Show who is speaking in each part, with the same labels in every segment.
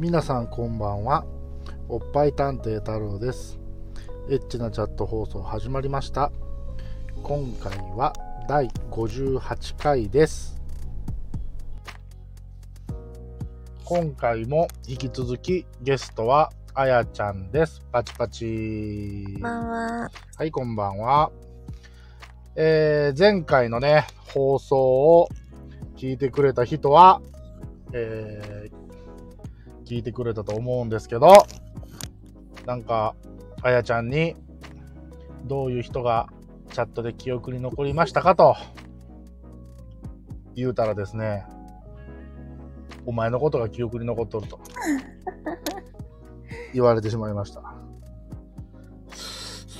Speaker 1: 皆さんこんばんは。おっぱい探偵太郎です。エッチなチャット放送始まりました。今回は第58回です。今回も引き続きゲストはあやちゃんです。パチパチ。
Speaker 2: こんばんは。
Speaker 1: はいこんばんは。えー、前回のね放送を聞いてくれた人はえー、聞いてくれたと思うんですけど、なんか、あやちゃんに、どういう人がチャットで記憶に残りましたかと、言うたらですね、お前のことが記憶に残っとると、言われてしまいました。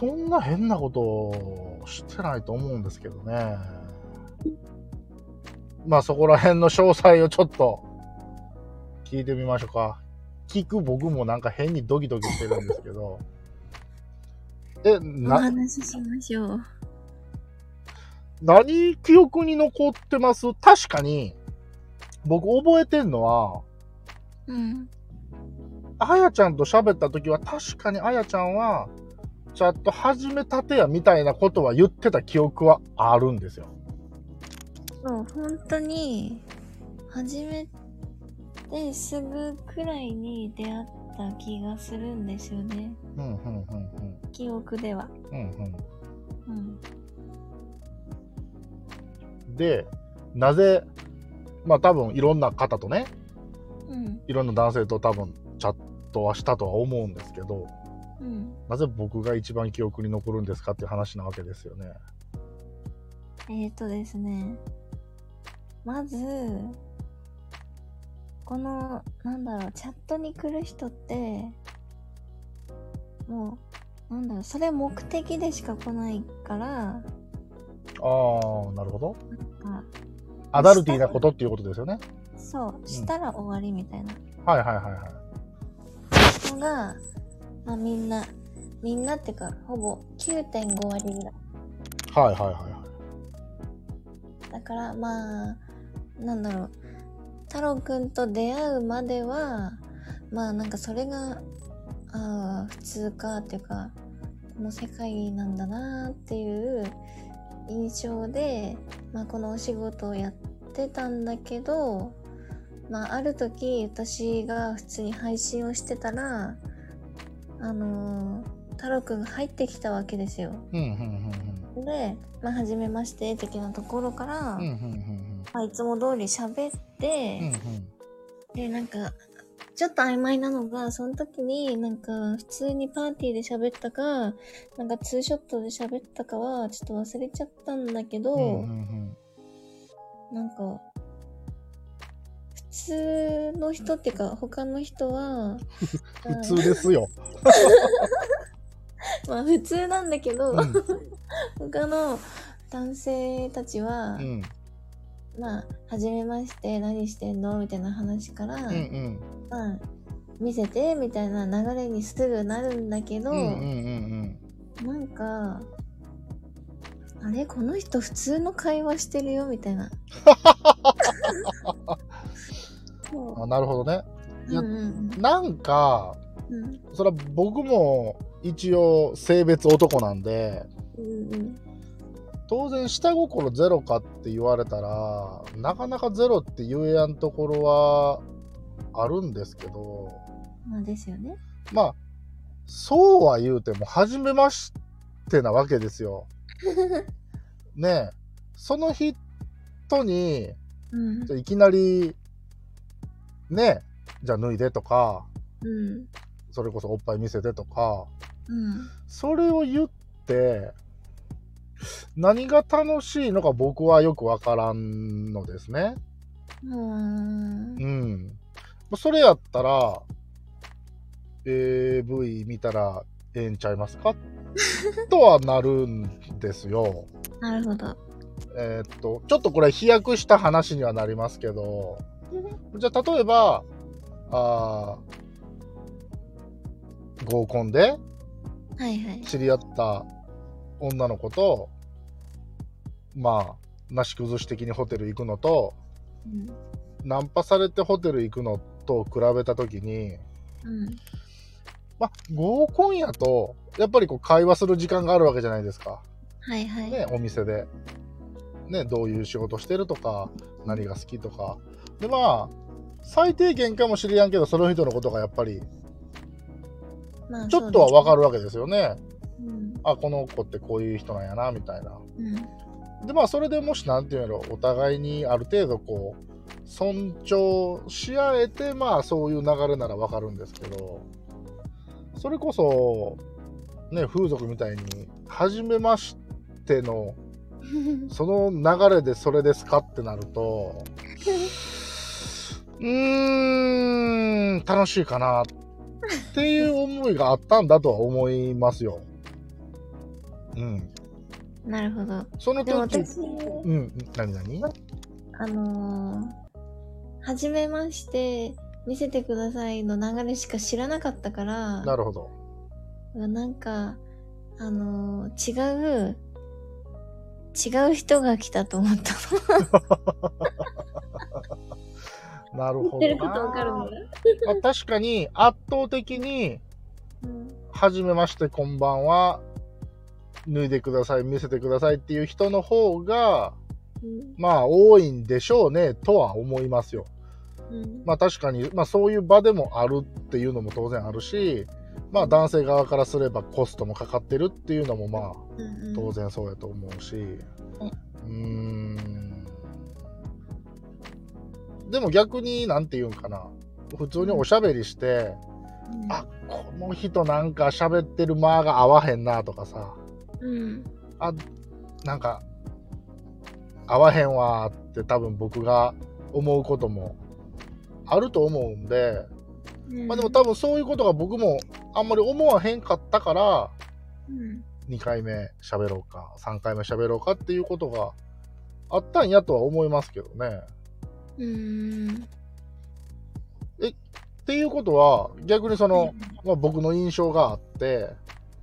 Speaker 1: そんな変なことをしてないと思うんですけどね。まあそこら辺の詳細をちょっと聞いてみましょうか。聞く僕もなんか変にドキドキしてるんですけど。え、
Speaker 2: お
Speaker 1: な、
Speaker 2: 話ししましょう。
Speaker 1: 何記憶に残ってます？確かに、僕覚えてんのは、
Speaker 2: うん。
Speaker 1: あやちゃんと喋った時は確かにあやちゃんは、チャット始めたてやみたいなことは言ってた記憶はあるんですよ。
Speaker 2: そう、本当に、初めてすぐくらいに出会った気がするんですよね。
Speaker 1: うん、うん、うん、
Speaker 2: 記憶では。
Speaker 1: うん。うん、うん。
Speaker 2: うん。
Speaker 1: で、なぜ、まあ多分いろんな方とね、
Speaker 2: うん。
Speaker 1: いろんな男性と多分チャットはしたとは思うんですけど、
Speaker 2: うん。
Speaker 1: なぜ僕が一番記憶に残るんですかっていう話なわけですよね。
Speaker 2: えーとですね。まず、この、なんだろう、チャットに来る人って、もう、なんだろう、それ目的でしか来ないから、
Speaker 1: ああ、なるほど。
Speaker 2: あ
Speaker 1: アダルティーなことっていうことですよね。
Speaker 2: そう、したら終わりみたいな
Speaker 1: はいはいはいはい。
Speaker 2: のが、まあみんな、みんなってか、ほぼ9.5割ぐらい。
Speaker 1: はいはいはいはい。
Speaker 2: だから、まあ、なんだろう、太郎くんと出会うまでは、まあなんかそれが、ああ、普通かっていうか、この世界なんだなっていう印象で、まあこのお仕事をやってたんだけど、まあある時私が普通に配信をしてたら、あのー太郎くんが入ってきたわけですよ。
Speaker 1: うんうんうん
Speaker 2: で、まあ、初めまして的なところから、
Speaker 1: うん。うんうんうん
Speaker 2: まあ、いつも通り喋って、
Speaker 1: うん。うん
Speaker 2: で、なんか、ちょっと曖昧なのが、その時になんか、普通にパーティーで喋ったか、なんかツーショットで喋ったかは、ちょっと忘れちゃったんだけど、
Speaker 1: うん。うんうん
Speaker 2: なんか、普通の人っていうか、他の人は、
Speaker 1: 普通ですよ。
Speaker 2: まあ普通なんだけど、
Speaker 1: うん。
Speaker 2: 他の男性たちは、
Speaker 1: うん。
Speaker 2: まあ、はじめまして、何してんのみたいな話から、
Speaker 1: うんうん。
Speaker 2: まあ、見せて、みたいな流れにすぐなるんだけど、
Speaker 1: うんうんうん
Speaker 2: なんか、あれ？この人普通の会話してるよ、みたいな。
Speaker 1: あなるほどね。
Speaker 2: う。
Speaker 1: いや
Speaker 2: うんうん
Speaker 1: なんか、
Speaker 2: うん。
Speaker 1: それは僕も一応性別男なんで、
Speaker 2: うんうん。
Speaker 1: 当然下心ゼロかって言われたらなかなかゼロって言えやんところはあるんですけど
Speaker 2: まあですよね。
Speaker 1: まあそうは言うても初めましてなわけですよ。ねえその人に
Speaker 2: うん。
Speaker 1: じゃあいきなりねえじゃあ脱いでとか
Speaker 2: うん。
Speaker 1: それこそおっぱい見せてとか
Speaker 2: うん。
Speaker 1: それを言って何が楽しいのか僕はよくわからんのですね。
Speaker 2: うん。
Speaker 1: うん。それやったら、AV 見たらええんちゃいますか？とはなるんですよ。
Speaker 2: なるほど。
Speaker 1: えーっと、ちょっとこれ飛躍した話にはなりますけど、じゃあ例えば、あー合コンで。知り合った女の子と、まあ、なし崩し的にホテル行くのと、
Speaker 2: うん。
Speaker 1: ナンパされてホテル行くのっと比べた時に、
Speaker 2: うん。
Speaker 1: まあ、合コンやと、やっぱりこう会話する時間があるわけじゃないですか。
Speaker 2: はいはい。
Speaker 1: ね、お店で。ね、どういう仕事してるとか、何が好きとか。で、まあ、最低限かもしれやんけど、その人のことがやっぱり、
Speaker 2: まあ
Speaker 1: ちょっとはわか
Speaker 2: る。
Speaker 1: るわけですよね。
Speaker 2: うん。
Speaker 1: あ、この子ってこういう人なんやな、みたいな。
Speaker 2: うん。
Speaker 1: で、まあ、それでもし、なんていうんやろ、お互いにある程度、こう、尊重し合えて、まあ、そういう流れならわかるんですけど、それこそ、ね、風俗みたいに、初めましての、その流れでそれですかってなると、うーん、楽しいかなっていう思いがあったんだとは思いますよ。うん。
Speaker 2: なるほど。
Speaker 1: その
Speaker 2: でも
Speaker 1: 時、
Speaker 2: 私、
Speaker 1: うん、何何？
Speaker 2: あのー、はじめまして、見せてくださいの流れしか知らなかったから、
Speaker 1: なるほど。
Speaker 2: なんか、あのー、違う、違う人が来たと思った
Speaker 1: なるほど
Speaker 2: ってることわかる
Speaker 1: な
Speaker 2: の？
Speaker 1: まあ確かに圧倒的に、
Speaker 2: うん
Speaker 1: はじめまして、こんばんは、脱いでください、見せてくださいっていう人の方が、
Speaker 2: うん。
Speaker 1: まあ多いんでしょうね、とは思いますよ。
Speaker 2: うん。
Speaker 1: まあ確かに、まあそういう場でもあるっていうのも当然あるし、まあ男性側からすればコストもかかってるっていうのもまあ当然そうやと思うし、うーん。でも逆に、なんて言うんかな。普通におしゃべりして、
Speaker 2: うん。
Speaker 1: あ、この人なんか喋ってる間が合わへんなとかさ、
Speaker 2: うん。
Speaker 1: あ、なんか、合わへんわって多分僕が思うこともあると思うんで、
Speaker 2: うん。
Speaker 1: まあでも多分そういうことが僕もあんまり思わへんかったから、
Speaker 2: うん
Speaker 1: 2回目喋ろうか、3回目喋ろうかっていうことがあったんやとは思いますけどね。
Speaker 2: うん。
Speaker 1: っていうことは、逆にその、まあ、僕の印象があって、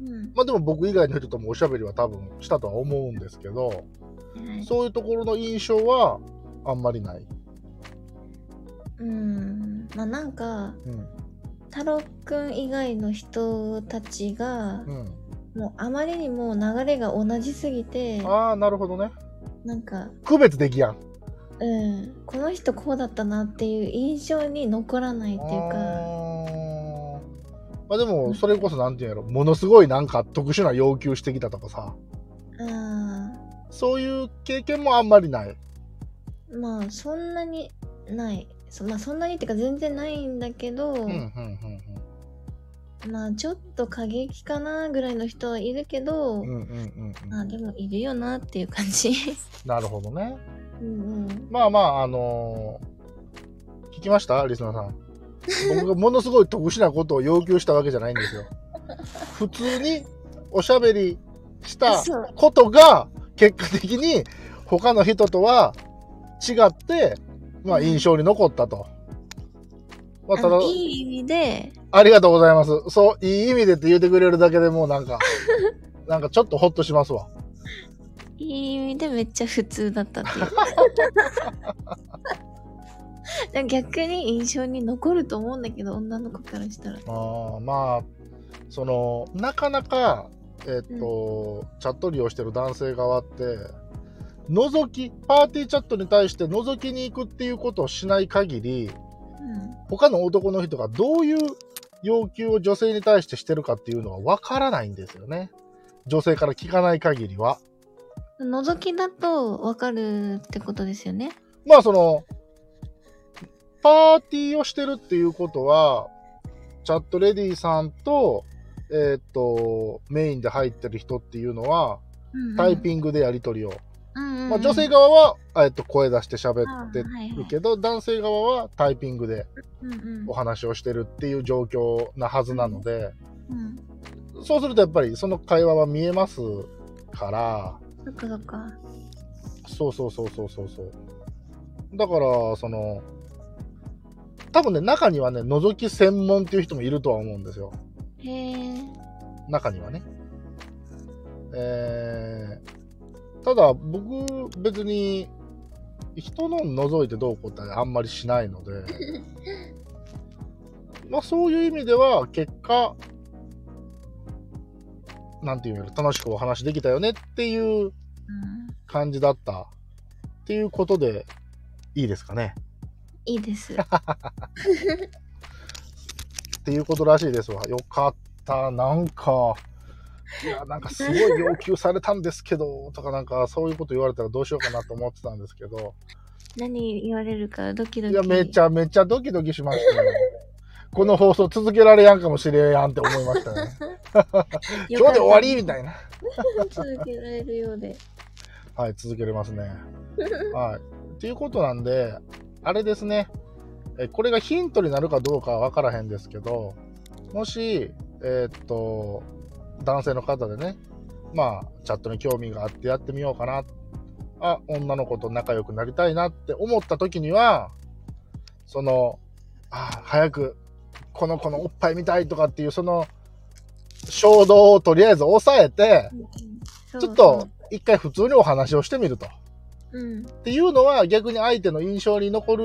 Speaker 2: うん
Speaker 1: まあでも僕以外の人ともおしゃべりは多分したとは思うんですけど、
Speaker 2: はい
Speaker 1: そういうところの印象はあんまりない。
Speaker 2: うんまあなんか
Speaker 1: うん。
Speaker 2: 太郎くん以外の人たちが
Speaker 1: うん。
Speaker 2: もうあまりにも流れが同じすぎて
Speaker 1: ああ、なるほどね。
Speaker 2: なんか
Speaker 1: 区別できやん。
Speaker 2: うんこの人こうだったなっていう印象に残らないっていうか
Speaker 1: まあでも、それこそなんていうんやろ、ものすごいなんか特殊な要求してきたとかさ、
Speaker 2: あ
Speaker 1: そういう経験もあんまりない。
Speaker 2: ーまあそんなにないそ,、まあ、そんなにっていうか全然ないんだけど、
Speaker 1: うん、うん、うん、
Speaker 2: まあちょっと過激かなぐらいの人はいるけど、
Speaker 1: うん。うん、うん、うんうん。
Speaker 2: まあでもいるよなっていう感じ
Speaker 1: なるほどね。
Speaker 2: うんうん
Speaker 1: まあまあ、あのー聞きました？リスナーさん。僕がものすごい特殊なことを要求したわけじゃないんですよ。普通におしゃべりしたことが、結果的に他の人とは違って、まあ
Speaker 2: うん
Speaker 1: 印象に残ったと。まあ、ただ
Speaker 2: いい意味で
Speaker 1: ありがとうございます。そう、いい意味でって言ってくれるだけでもうなんか、なんかちょっとホッとしますわ。
Speaker 2: いい意味でめっちゃ普通だったっていう 逆に印象に残ると思うんだけど女の子からしたら
Speaker 1: あーまあ、その、なかなか、えっと、チャット利用してる男性側って、覗き、パーティーチャットに対して覗きに行くっていうことをしない限り、
Speaker 2: う
Speaker 1: 他の男の人がどういう要求を女性に対してしてるかっていうのはわからないんですよね。女性から聞かない限りは。
Speaker 2: ん覗きだとわかるってことですよね
Speaker 1: まあその、パーティーをしてるっていうことは、チャットレディさんと、えーっと、メインで入ってる人っていうのは、タイピングでやり取りを。
Speaker 2: うんうんうん。
Speaker 1: まあ、女性側は、えーっと、声出して喋って
Speaker 2: あはいはい。
Speaker 1: るけど、男性側はタイピングでお話をしてるっていう状況なはずなので、
Speaker 2: うん。
Speaker 1: そうするとやっぱりその会話は見えますから、
Speaker 2: そっかそっか。
Speaker 1: そうそうそうそうそうそう。だから、その、多分ね、中にはね、覗き専門っていう人もいるとは思うんですよ。
Speaker 2: へえ
Speaker 1: 中にはね。えー、ただ、僕、別に、人の覗いてどうこうってあんまりしないので、まあそういう意味では結果、なんていうの楽しくお話できたよねっていう
Speaker 2: うん
Speaker 1: 感じだったっていうことでいいですかね。
Speaker 2: いいです。
Speaker 1: っていうことらしいですわ。よかった。なんか、いや、なんかすごい要求されたんですけど、とかなんかそういうこと言われたらどうしようかなと思ってたんですけど、
Speaker 2: 何言われるかドキドキ。
Speaker 1: いや、めちゃめちゃドキドキしましたよ。この放送続けられやんかもしれんやんって思いましたね。今日で終わりみたいな。
Speaker 2: 続けられるようで。
Speaker 1: はい、続けれますね。はい。っていうことなんで、あれですね。えこれがヒントになるかどうかは分からへんですけど、もし、えーっと、男性の方でね、まあ、チャットに興味があってやってみようかな。あ、女の子と仲良くなりたいなって思った時には、その、あ、早くこの子のおっぱい見たいとかっていう、その、衝動をとりあえず抑えて、
Speaker 2: ち
Speaker 1: ちょっと、一回普通にお話をしてみると。
Speaker 2: うん。
Speaker 1: っていうのは逆に相手の印象に残る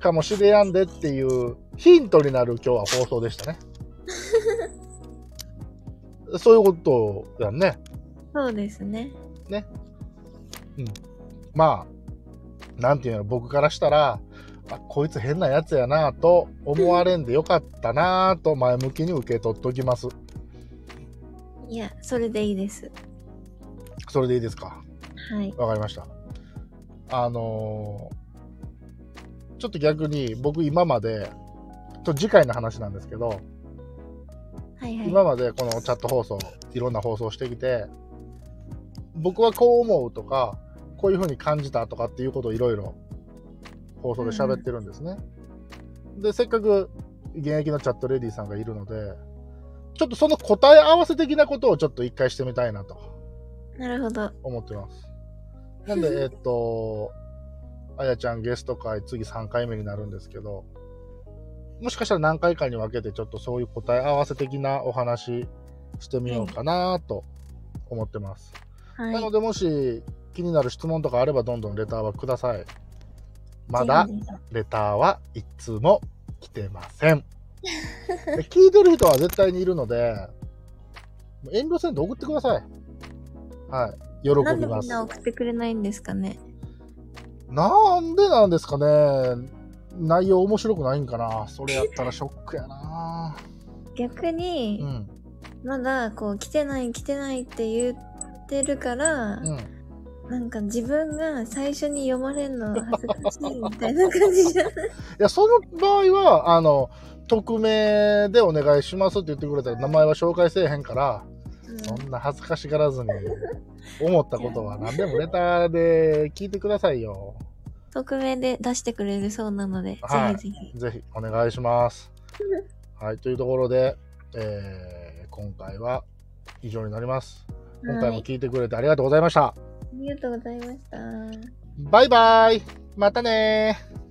Speaker 1: かもしれやんでっていうヒントになる今日は放送でしたね。そういうことやんね。
Speaker 2: そうですね。
Speaker 1: まあ、なんていうの、僕からしたら、あこいつ変なやつやなと思われんでよかったなと前向きに受け取っておきます。
Speaker 2: いや、それでいいです。
Speaker 1: それでいいですか？
Speaker 2: はい。
Speaker 1: わかりました。あのーちょっと逆に僕今まで、と次回の話なんですけど、
Speaker 2: はいはい。
Speaker 1: 今までこのチャット放送、いろんな放送してきて、僕はこう思うとか、こういう風に感じたとかっていうことをいろいろ放送で喋ってるんですね。で、せっかく現役のチャットレディさんがいるので、ちょっとその答え合わせ的なことをちょっと一回してみたいなと
Speaker 2: なるほど。
Speaker 1: 思ってます。なんで、えっと、あやちゃんゲスト会次3回目になるんですけど、もしかしたら何回かに分けてちょっとそういう答え合わせ的なお話してみようかなと思ってます。
Speaker 2: はい。
Speaker 1: なのでもし気になる質問とかあればどんどんレターはください。まだレターはいつも来てません。で聞いてる人は絶対にいるので、遠慮せんと送ってください。はい。喜
Speaker 2: ひなんで
Speaker 1: びます。
Speaker 2: みんな送ってくれないんですかね？
Speaker 1: なんでなんですかね？内容面白くないんかな？それやったらショックやな
Speaker 2: 逆に、
Speaker 1: うん。
Speaker 2: まだこう来てない来てないって言ってるから、
Speaker 1: うん。
Speaker 2: なんか自分が最初に読まれるの恥ずかしいみたいな感じじゃない？
Speaker 1: いや、その場合は、あの、匿名でお願いしますって言ってくれたら名前は紹介せえへんから、そんな恥ずかしがらずに思ったことは何でもレターで聞いてくださいよ。
Speaker 2: 匿名で出してくれるそうなので、
Speaker 1: はい
Speaker 2: ぜひぜひ。
Speaker 1: ぜひお願いします。はい、というところで、えー今回は以上になります。今回も
Speaker 2: はい。
Speaker 1: 聞いてくれてありがとうございました。
Speaker 2: ありがとうございました。
Speaker 1: バイバイまたねー